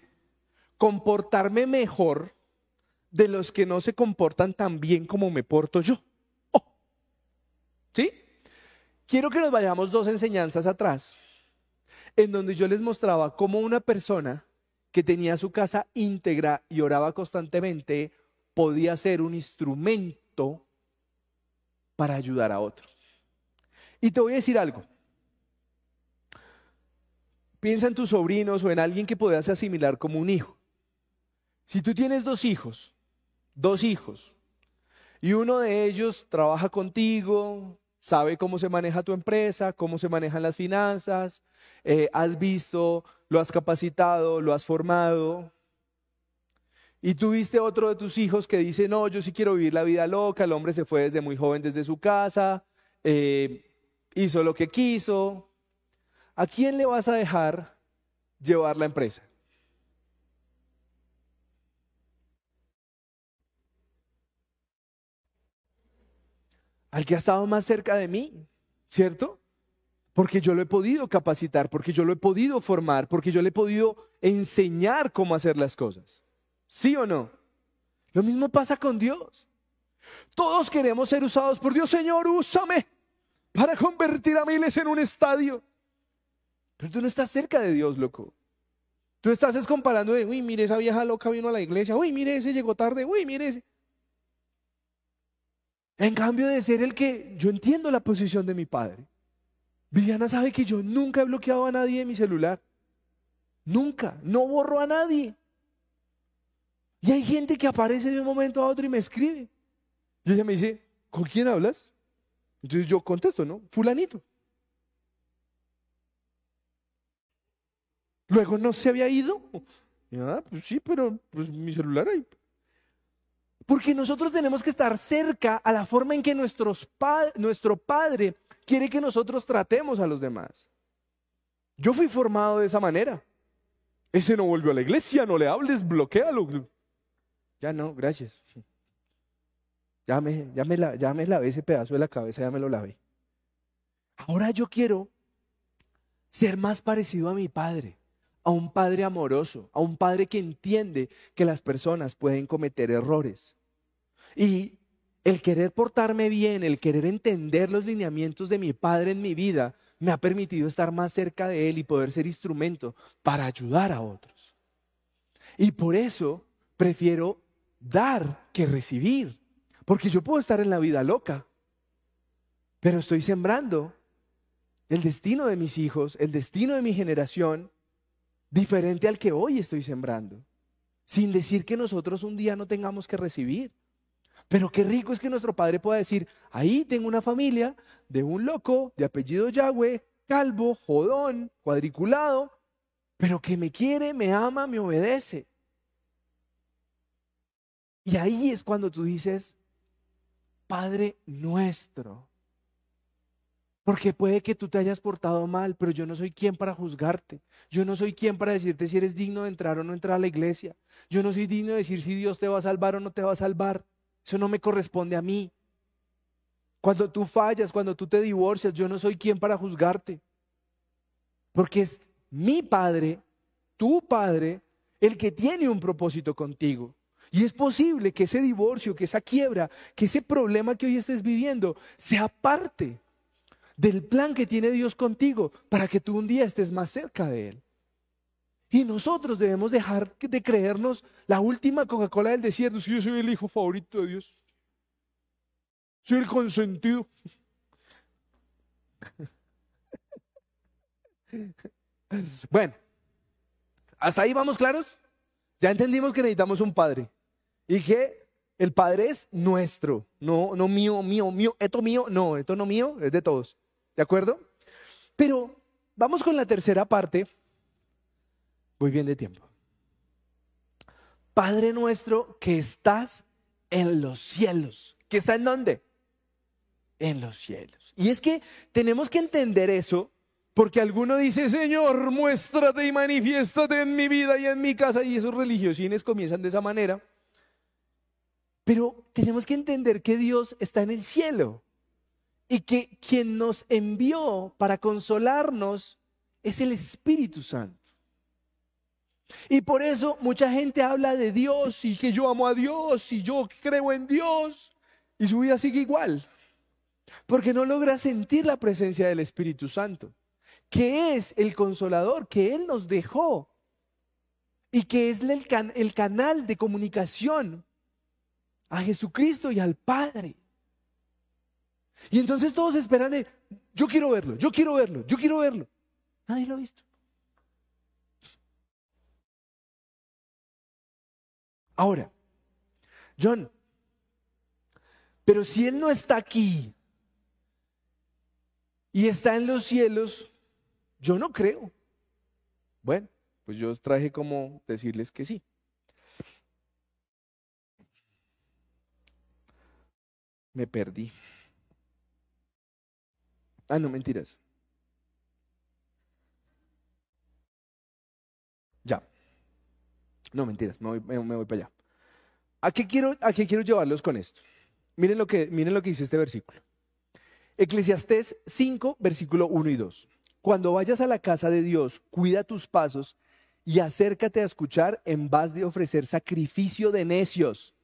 comportarme mejor de los que no se comportan tan bien como me porto yo. Oh. ¿Sí? Quiero que nos vayamos dos enseñanzas atrás, en donde yo les mostraba cómo una persona que tenía su casa íntegra y oraba constantemente podía ser un instrumento para ayudar a otro. Y te voy a decir algo. Piensa en tus sobrinos o en alguien que puedas asimilar como un hijo. Si tú tienes dos hijos, dos hijos, y uno de ellos trabaja contigo, sabe cómo se maneja tu empresa, cómo se manejan las finanzas, eh, has visto, lo has capacitado, lo has formado, y tuviste otro de tus hijos que dice, no, yo sí quiero vivir la vida loca, el hombre se fue desde muy joven desde su casa, eh, hizo lo que quiso. ¿A quién le vas a dejar llevar la empresa? al que ha estado más cerca de mí, ¿cierto? porque yo lo he podido capacitar, porque yo lo he podido formar, porque yo le he podido enseñar cómo hacer las cosas. ¿Sí o no? Lo mismo pasa con Dios. Todos queremos ser usados por Dios. Señor, úsame para convertir a miles en un estadio. Pero tú no estás cerca de Dios, loco. Tú estás es comparando de, uy, mire, esa vieja loca vino a la iglesia, uy, mire, ese llegó tarde, uy, mire ese. En cambio de ser el que yo entiendo la posición de mi padre. Viviana sabe que yo nunca he bloqueado a nadie de mi celular. Nunca. No borro a nadie. Y hay gente que aparece de un momento a otro y me escribe. Y ella me dice, ¿con quién hablas? Entonces yo contesto, ¿no? Fulanito. Luego no se había ido. ah, pues sí, pero pues mi celular ahí. Porque nosotros tenemos que estar cerca a la forma en que nuestros nuestro Padre quiere que nosotros tratemos a los demás. Yo fui formado de esa manera. Ese no volvió a la iglesia, no le hables, bloquealo. Ya no, gracias. Ya me, ya me, la, ya me lavé ese pedazo de la cabeza, ya me lo lavé. Ahora yo quiero ser más parecido a mi padre, a un padre amoroso, a un padre que entiende que las personas pueden cometer errores. Y el querer portarme bien, el querer entender los lineamientos de mi padre en mi vida, me ha permitido estar más cerca de él y poder ser instrumento para ayudar a otros. Y por eso prefiero dar que recibir. Porque yo puedo estar en la vida loca, pero estoy sembrando el destino de mis hijos, el destino de mi generación, diferente al que hoy estoy sembrando. Sin decir que nosotros un día no tengamos que recibir. Pero qué rico es que nuestro padre pueda decir, ahí tengo una familia de un loco de apellido Yahweh, calvo, jodón, cuadriculado, pero que me quiere, me ama, me obedece. Y ahí es cuando tú dices, Padre nuestro. Porque puede que tú te hayas portado mal, pero yo no soy quien para juzgarte. Yo no soy quien para decirte si eres digno de entrar o no entrar a la iglesia. Yo no soy digno de decir si Dios te va a salvar o no te va a salvar. Eso no me corresponde a mí. Cuando tú fallas, cuando tú te divorcias, yo no soy quien para juzgarte. Porque es mi padre, tu padre, el que tiene un propósito contigo. Y es posible que ese divorcio, que esa quiebra, que ese problema que hoy estés viviendo sea parte del plan que tiene Dios contigo para que tú un día estés más cerca de Él. Y nosotros debemos dejar de creernos la última Coca-Cola del desierto. Si yo soy el hijo favorito de Dios. Soy el consentido. (laughs) Bueno, ¿hasta ahí vamos claros? Ya entendimos que necesitamos un padre. Y que el Padre es nuestro, no, no mío, mío, mío, esto mío, no, esto no mío, es de todos. ¿De acuerdo? Pero vamos con la tercera parte. Voy bien de tiempo. Padre nuestro que estás en los cielos. ¿Que está en dónde? En los cielos. Y es que tenemos que entender eso porque alguno dice, Señor, muéstrate y manifiéstate en mi vida y en mi casa. Y esos religiosines comienzan de esa manera. Pero tenemos que entender que Dios está en el cielo y que quien nos envió para consolarnos es el Espíritu Santo. Y por eso mucha gente habla de Dios y que yo amo a Dios y yo creo en Dios y su vida sigue igual. Porque no logra sentir la presencia del Espíritu Santo, que es el consolador que Él nos dejó y que es el, el canal de comunicación a Jesucristo y al Padre. Y entonces todos esperan de, yo quiero verlo, yo quiero verlo, yo quiero verlo. Nadie lo ha visto. Ahora, John, pero si Él no está aquí y está en los cielos, yo no creo. Bueno, pues yo traje como decirles que sí. Me perdí. Ah, no, mentiras. Ya. No, mentiras, me voy, para allá. ¿A qué, quiero, ¿A qué quiero llevarlos con esto? Miren lo, que, miren lo que dice este versículo. Eclesiastés 5, versículo 1 y 2. Cuando vayas a la casa de Dios, cuida tus pasos y acércate a escuchar en vez de ofrecer sacrificio de necios.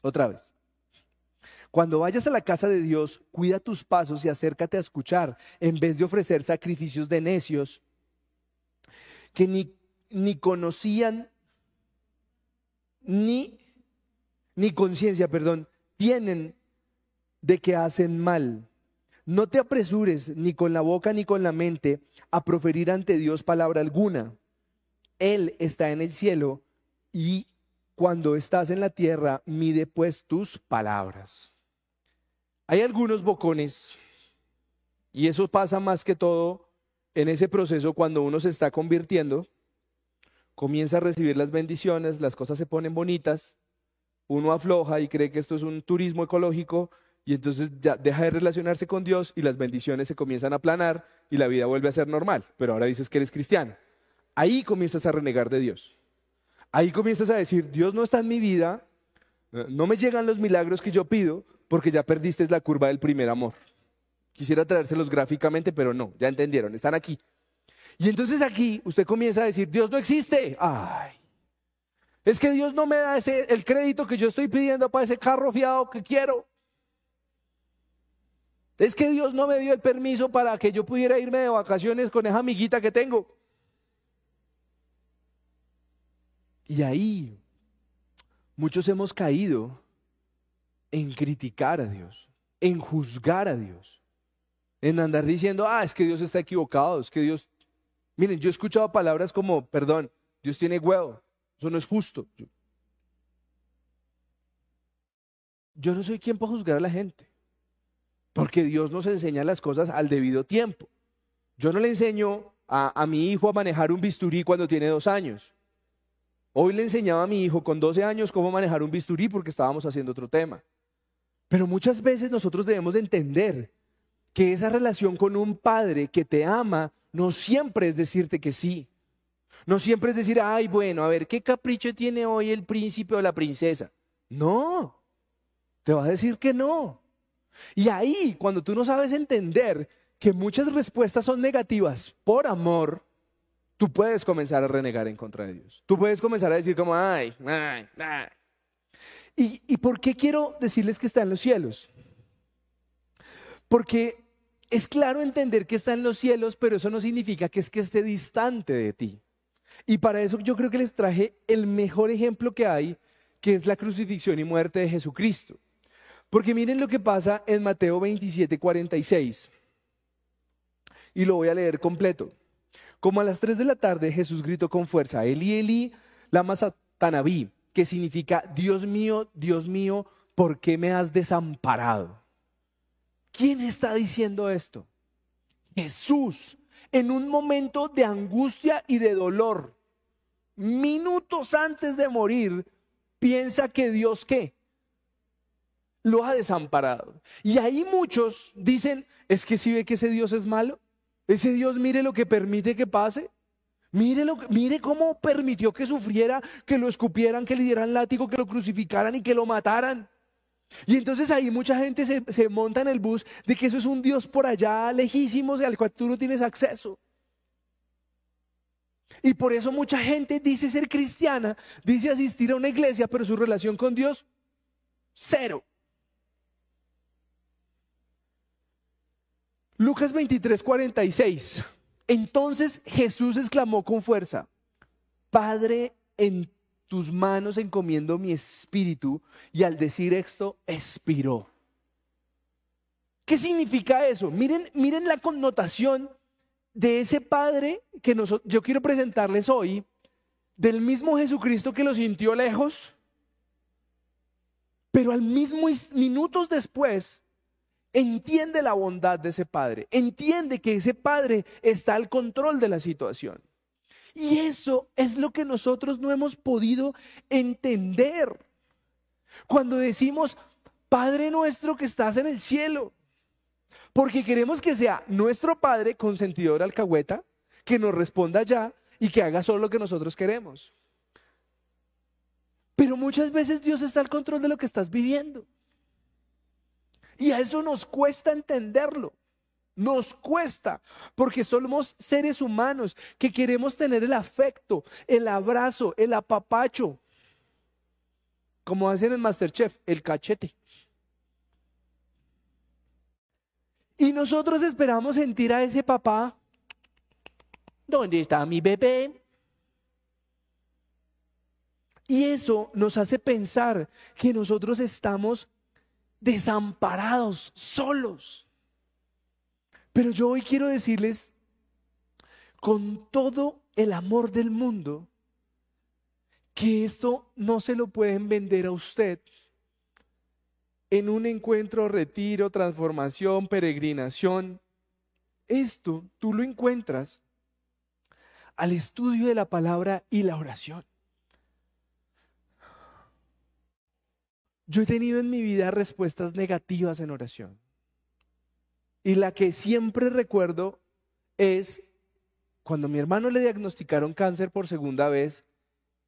Otra vez. Cuando vayas a la casa de Dios, cuida tus pasos y acércate a escuchar en vez de ofrecer sacrificios de necios que ni, ni conocían ni, ni conciencia, perdón, tienen de que hacen mal. No te apresures ni con la boca ni con la mente a proferir ante Dios palabra alguna. Él está en el cielo y cuando estás en la tierra, mide pues tus palabras. Hay algunos bocones, y eso pasa más que todo en ese proceso cuando uno se está convirtiendo, comienza a recibir las bendiciones, las cosas se ponen bonitas, uno afloja y cree que esto es un turismo ecológico y entonces ya deja de relacionarse con Dios y las bendiciones se comienzan a aplanar y la vida vuelve a ser normal, pero ahora dices que eres cristiano. Ahí comienzas a renegar de Dios. Ahí comienzas a decir, Dios no está en mi vida, no me llegan los milagros que yo pido porque ya perdiste la curva del primer amor. Quisiera traérselos gráficamente, pero no, ya entendieron, están aquí. Y entonces aquí usted comienza a decir, Dios no existe. Ay, es que Dios no me da ese, el crédito que yo estoy pidiendo para ese carro fiado que quiero. Es que Dios no me dio el permiso para que yo pudiera irme de vacaciones con esa amiguita que tengo. Y ahí muchos hemos caído en criticar a Dios, en juzgar a Dios, en andar diciendo, ah, es que Dios está equivocado, es que Dios... Miren, yo he escuchado palabras como, perdón, Dios tiene huevo, eso no es justo. Yo no soy quien para juzgar a la gente, porque Dios nos enseña las cosas al debido tiempo. Yo no le enseño a, a mi hijo a manejar un bisturí cuando tiene dos años. Hoy le enseñaba a mi hijo con 12 años cómo manejar un bisturí porque estábamos haciendo otro tema. Pero muchas veces nosotros debemos de entender que esa relación con un padre que te ama no siempre es decirte que sí. No siempre es decir, ay, bueno, a ver, ¿qué capricho tiene hoy el príncipe o la princesa? No, te va a decir que no. Y ahí, cuando tú no sabes entender que muchas respuestas son negativas por amor, tú puedes comenzar a renegar en contra de Dios. Tú puedes comenzar a decir como, ay, ay, ay. ¿Y, ¿Y por qué quiero decirles que está en los cielos? Porque es claro entender que está en los cielos, pero eso no significa que es que esté distante de ti. Y para eso yo creo que les traje el mejor ejemplo que hay, que es la crucifixión y muerte de Jesucristo. Porque miren lo que pasa en Mateo 27, 46. Y lo voy a leer completo. Como a las 3 de la tarde Jesús gritó con fuerza, Eli, Eli, lama satanabí, que significa, Dios mío, Dios mío, ¿por qué me has desamparado? ¿Quién está diciendo esto? Jesús, en un momento de angustia y de dolor, minutos antes de morir, piensa que Dios qué? Lo ha desamparado. Y ahí muchos dicen, es que si ve que ese Dios es malo, ese Dios mire lo que permite que pase. Mire, lo, mire cómo permitió que sufriera, que lo escupieran, que le dieran látigo, que lo crucificaran y que lo mataran. Y entonces ahí mucha gente se, se, monta en el bus de que eso es un Dios por allá lejísimo al cual tú no tienes acceso. Y por eso mucha gente dice ser cristiana, dice asistir a una iglesia, pero su relación con Dios, cero. Lucas 23, 46. Entonces Jesús exclamó con fuerza, Padre, en tus manos encomiendo mi espíritu. Y al decir esto, expiró. ¿Qué significa eso? Miren, miren la connotación de ese Padre que yo quiero presentarles hoy, del mismo Jesucristo que lo sintió lejos, pero al mismo minutos después entiende la bondad de ese padre, entiende que ese padre está al control de la situación. Y eso es lo que nosotros no hemos podido entender. Cuando decimos, Padre nuestro que estás en el cielo, porque queremos que sea nuestro Padre consentidor alcahueta, que nos responda ya y que haga solo lo que nosotros queremos. Pero muchas veces Dios está al control de lo que estás viviendo. Y a eso nos cuesta entenderlo. Nos cuesta, porque somos seres humanos que queremos tener el afecto, el abrazo, el apapacho. Como hacen en Masterchef, el cachete. Y nosotros esperamos sentir a ese papá. ¿Dónde está mi bebé? Y eso nos hace pensar que nosotros estamos desamparados, solos. Pero yo hoy quiero decirles, con todo el amor del mundo, que esto no se lo pueden vender a usted en un encuentro, retiro, transformación, peregrinación. Esto tú lo encuentras al estudio de la palabra y la oración. Yo he tenido en mi vida respuestas negativas en oración. Y la que siempre recuerdo es cuando a mi hermano le diagnosticaron cáncer por segunda vez,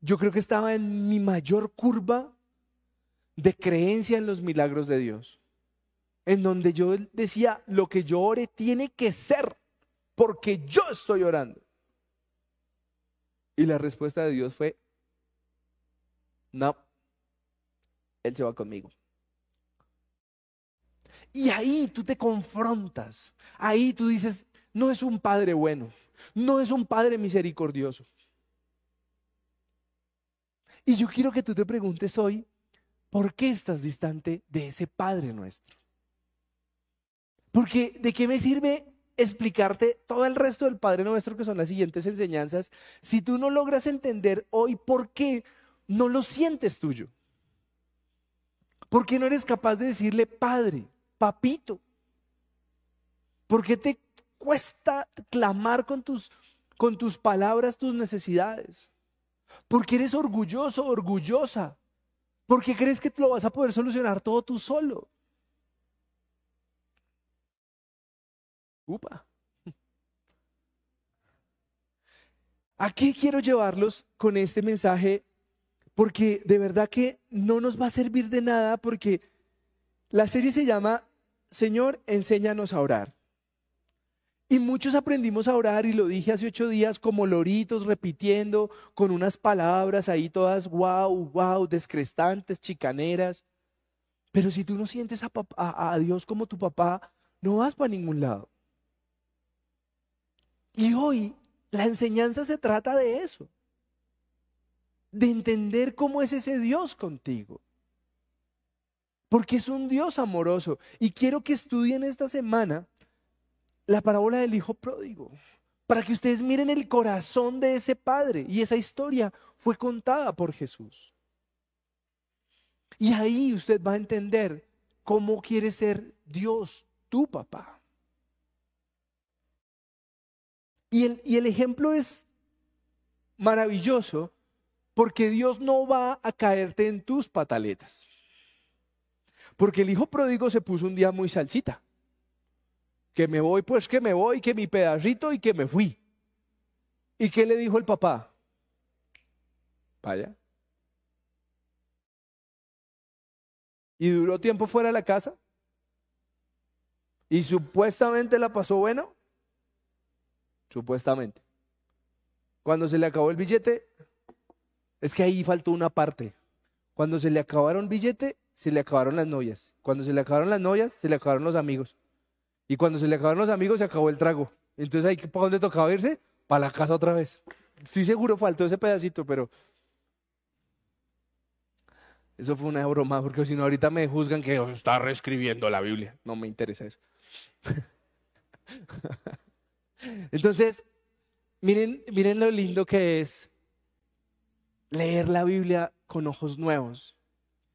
yo creo que estaba en mi mayor curva de creencia en los milagros de Dios, en donde yo decía, lo que yo ore tiene que ser, porque yo estoy orando. Y la respuesta de Dios fue, no, Él se va conmigo. Y ahí tú te confrontas, ahí tú dices, no es un padre bueno, no es un padre misericordioso. Y yo quiero que tú te preguntes hoy, ¿por qué estás distante de ese Padre nuestro? Porque ¿de qué me sirve explicarte todo el resto del Padre nuestro, que son las siguientes enseñanzas, si tú no logras entender hoy por qué no lo sientes tuyo? ¿Por qué no eres capaz de decirle Padre, Papito? ¿Por qué te cuesta clamar con tus, con tus palabras tus necesidades? Porque eres orgulloso, orgullosa ¿Por qué crees que lo vas a poder solucionar todo tú solo? Upa. (laughs) ¿A qué quiero llevarlos con este mensaje? Porque de verdad que no nos va a servir de nada porque la serie se llama Señor, enséñanos a orar. Y muchos aprendimos a orar, y lo dije hace ocho días, como loritos, repitiendo, con unas palabras ahí todas, wow, wow, descrestantes, chicaneras. Pero si tú no sientes a, a Dios como tu papá, no vas para ningún lado. Y hoy la enseñanza se trata de eso, de entender cómo es ese Dios contigo. Porque es un Dios amoroso. Y quiero que estudien esta semana la parábola del hijo pródigo, para que ustedes miren el corazón de ese padre. Y esa historia fue contada por Jesús. Y ahí usted va a entender cómo quiere ser Dios, tu papá. Y el, y el ejemplo es maravilloso porque Dios no va a caerte en tus pataletas. Porque el hijo pródigo se puso un día muy salsita que me voy, pues que me voy, que mi pedacito y que me fui. ¿Y qué le dijo el papá? Vaya. ¿Y duró tiempo fuera de la casa? ¿Y supuestamente la pasó bueno? Supuestamente. Cuando se le acabó el billete, es que ahí faltó una parte. Cuando se le acabaron billete, se le acabaron las novias. Cuando se le acabaron las novias, se le acabaron los amigos. Y cuando se le acabaron los amigos, se acabó el trago. Entonces, ahí ¿para dónde tocaba irse? Para la casa otra vez. Estoy seguro, faltó ese pedacito, pero. Eso fue una broma, porque si no, ahorita me juzgan que está reescribiendo la Biblia. No me interesa eso. (laughs) Entonces, miren, miren lo lindo que es leer la Biblia con ojos nuevos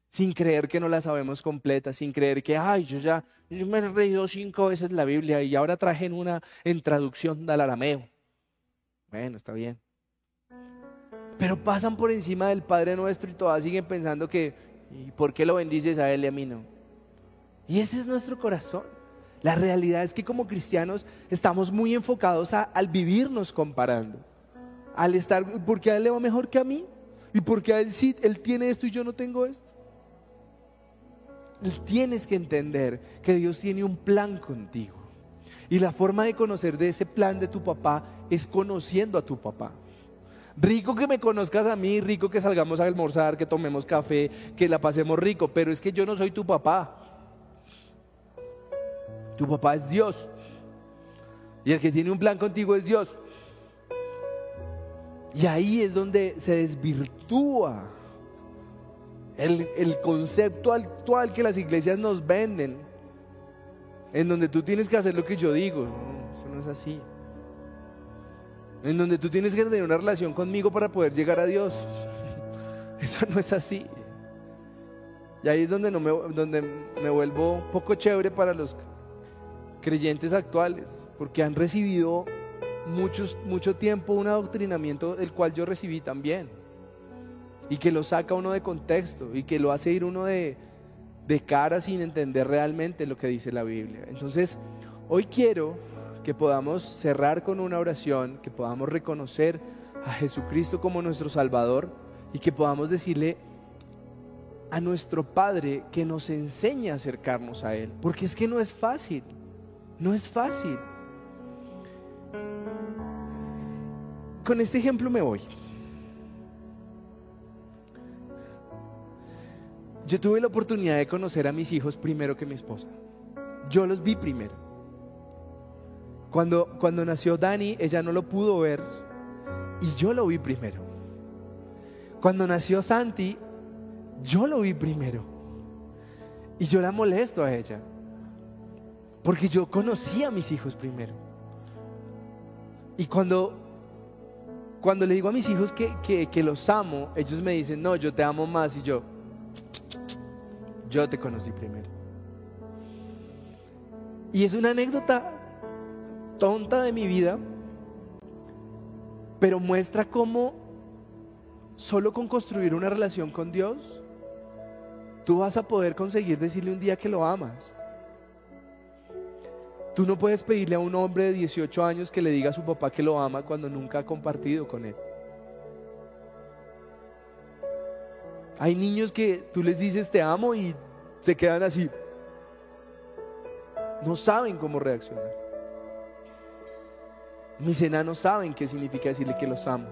sin creer que no la sabemos completa, sin creer que, ay, yo ya yo me he reído cinco veces la Biblia y ahora traje una en traducción del arameo. Bueno, está bien. Pero pasan por encima del Padre nuestro y todas siguen pensando que, ¿y por qué lo bendices a él y a mí no? Y ese es nuestro corazón. La realidad es que como cristianos estamos muy enfocados al vivirnos comparando, al estar, porque a él le va mejor que a mí, y porque a él sí, él tiene esto y yo no tengo esto. tienes que entender que Dios tiene un plan contigo. Y la forma de conocer de ese plan de tu papá es conociendo a tu papá. Rico que me conozcas a mí, rico que salgamos a almorzar, que tomemos café, que la pasemos rico, pero es que yo no soy tu papá. Tu papá es Dios. Y el que tiene un plan contigo es Dios. Y ahí es donde se desvirtúa el, el, concepto actual que las iglesias nos venden, en donde tú tienes que hacer lo que yo digo. eso no es así. En donde tú tienes que tener una relación conmigo para poder llegar a Dios. (laughs) Eso no es así. Y ahí es donde, no me, donde me vuelvo poco chévere para los creyentes actuales, porque han recibido muchos, mucho tiempo un adoctrinamiento el cual yo recibí también, y que lo saca uno de contexto, y que lo hace ir uno de, de cara sin entender realmente lo que dice la Biblia. Entonces, hoy quiero que podamos cerrar con una oración, que podamos reconocer a Jesucristo como nuestro Salvador y que podamos decirle a nuestro Padre que nos enseñe a acercarnos a Él, porque es que no es fácil, no es fácil. Con este ejemplo me voy. Yo tuve la oportunidad de conocer a mis hijos primero que mi esposa. Yo los vi primero. Cuando, cuando nació Dani, ella no lo pudo ver y yo lo vi primero. Cuando nació Santi, yo lo vi primero. Y yo la molesto a ella. Porque yo conocí a mis hijos primero. Y cuando cuando le digo a mis hijos que, los amo, ellos me dicen, no, yo te amo más y yo, yo te conocí primero. Y es una anécdota tonta de mi vida, pero muestra cómo solo con construir una relación con Dios, tú vas a poder conseguir decirle un día que lo amas. Tú no puedes pedirle a un hombre de 18 años que le diga a su papá que lo ama cuando nunca ha compartido con él. Hay niños que tú les dices te amo y se quedan así. No saben cómo reaccionar. Mis enanos saben qué significa decirle que los amo.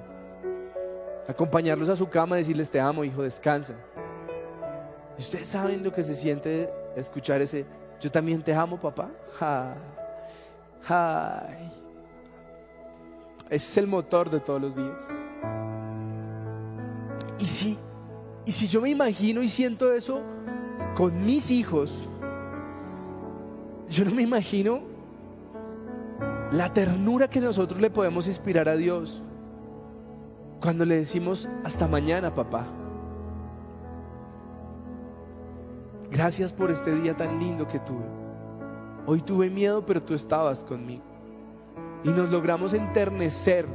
Acompañarlos a su cama y decirles te amo, hijo, descansa. ¿Y ustedes saben lo que se siente escuchar ese yo también te amo, papá. Ese es el motor de todos los días. Y si, y si yo me imagino y siento eso con mis hijos, yo no me imagino la ternura que nosotros le podemos inspirar a Dios cuando le decimos hasta mañana, papá. Gracias por este día tan lindo que tuve. Hoy tuve miedo, pero tú estabas conmigo. Y nos logramos enternecer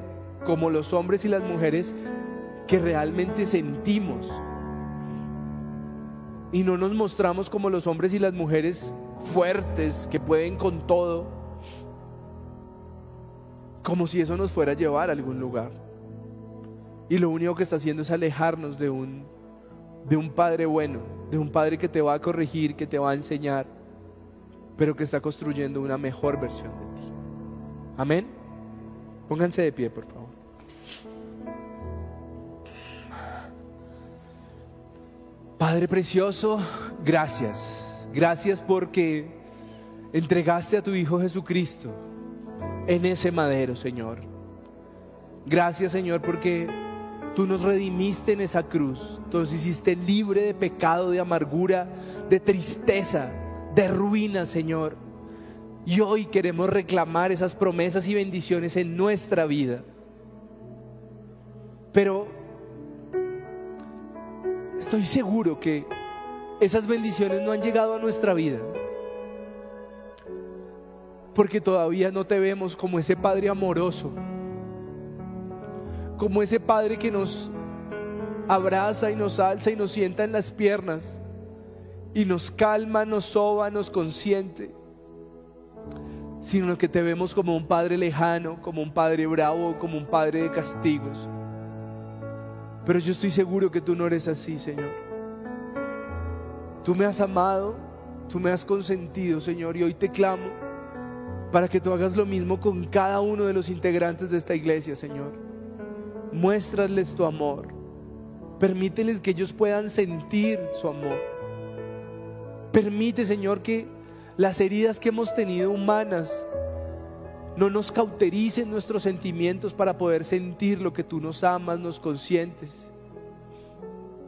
como los hombres y las mujeres que realmente sentimos. Y no nos mostramos como los hombres y las mujeres fuertes que pueden con todo. Como si eso nos fuera a llevar a algún lugar. Y lo único que está haciendo es alejarnos de un de un padre bueno, de un padre que te va a corregir, que te va a enseñar, pero que está construyendo una mejor versión de ti. Amén. Pónganse de pie, por favor. Padre precioso, gracias. Gracias porque entregaste a tu Hijo Jesucristo en ese madero, Señor. Gracias, Señor, porque Tú nos redimiste en esa cruz. Tú nos hiciste libre de pecado, de amargura, de tristeza, de ruina, Señor. Y hoy queremos reclamar esas promesas y bendiciones en nuestra vida. Pero estoy seguro que esas bendiciones no han llegado a nuestra vida. Porque todavía no te vemos como ese Padre amoroso como ese Padre que nos abraza y nos alza y nos sienta en las piernas y nos calma, nos soba, nos consiente, sino que te vemos como un Padre lejano, como un Padre bravo, como un Padre de castigos. Pero yo estoy seguro que tú no eres así, Señor. Tú me has amado, tú me has consentido, Señor, y hoy te clamo para que tú hagas lo mismo con cada uno de los integrantes de esta iglesia, Señor. Muéstrales tu amor. Permíteles que ellos puedan sentir su amor. Permite, Señor, que las heridas que hemos tenido humanas no nos cautericen nuestros sentimientos para poder sentir lo que tú nos amas, nos consientes.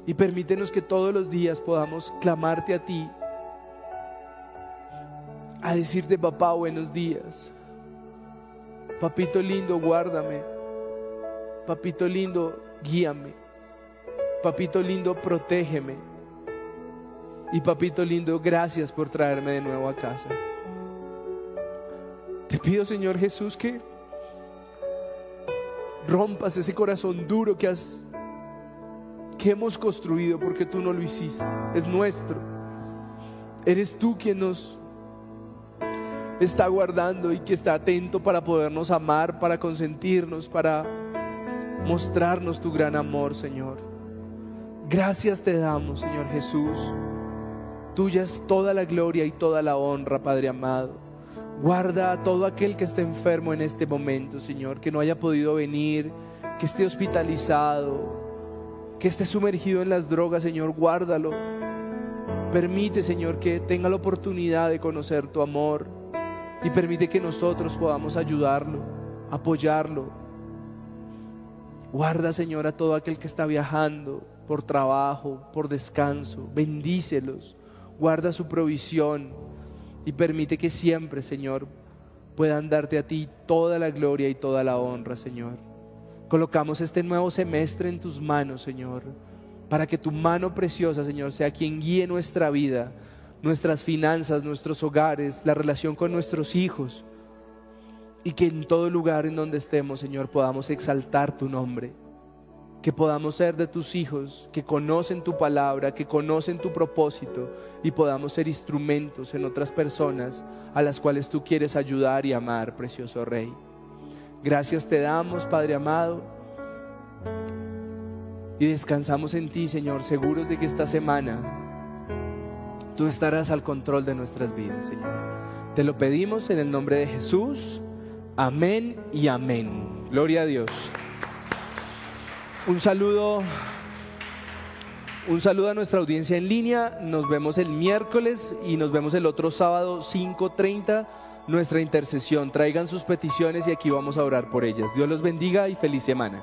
Y permítenos que todos los días podamos clamarte a ti, a decirte, papá, buenos días. Papito lindo, guárdame. Papito lindo, guíame. Papito lindo, protégeme. Y papito lindo, gracias por traerme de nuevo a casa. Te pido, Señor Jesús, que rompas ese corazón duro que has que hemos construido porque tú no lo hiciste, es nuestro. Eres tú quien nos está guardando y que está atento para podernos amar, para consentirnos, para mostrarnos tu gran amor, Señor. Gracias te damos, Señor Jesús. Tuya es toda la gloria y toda la honra, Padre amado. Guarda a todo aquel que esté enfermo en este momento, Señor, que no haya podido venir, que esté hospitalizado, que esté sumergido en las drogas, Señor, guárdalo. Permite, Señor, que tenga la oportunidad de conocer tu amor y permite que nosotros podamos ayudarlo, apoyarlo. Guarda, Señor, a todo aquel que está viajando por trabajo, por descanso. Bendícelos. Guarda su provisión y permite que siempre, Señor, puedan darte a ti toda la gloria y toda la honra, Señor. Colocamos este nuevo semestre en tus manos, Señor, para que tu mano preciosa, Señor, sea quien guíe nuestra vida, nuestras finanzas, nuestros hogares, la relación con nuestros hijos, y que en todo lugar en donde estemos, Señor, podamos exaltar tu nombre, que podamos ser de tus hijos, que conocen tu palabra, que conocen tu propósito, y podamos ser instrumentos en otras personas a las cuales tú quieres ayudar y amar, precioso Rey. Gracias te damos, Padre amado. Y descansamos en ti, Señor, seguros de que esta semana tú estarás al control de nuestras vidas, Señor. Te lo pedimos en el nombre de Jesús. Amén y amén. Gloria a Dios. Un saludo. Un saludo a nuestra audiencia en línea. Nos vemos el miércoles y nos vemos el otro sábado 5:30 nuestra intercesión. Traigan sus peticiones y aquí vamos a orar por ellas. Dios los bendiga y feliz semana.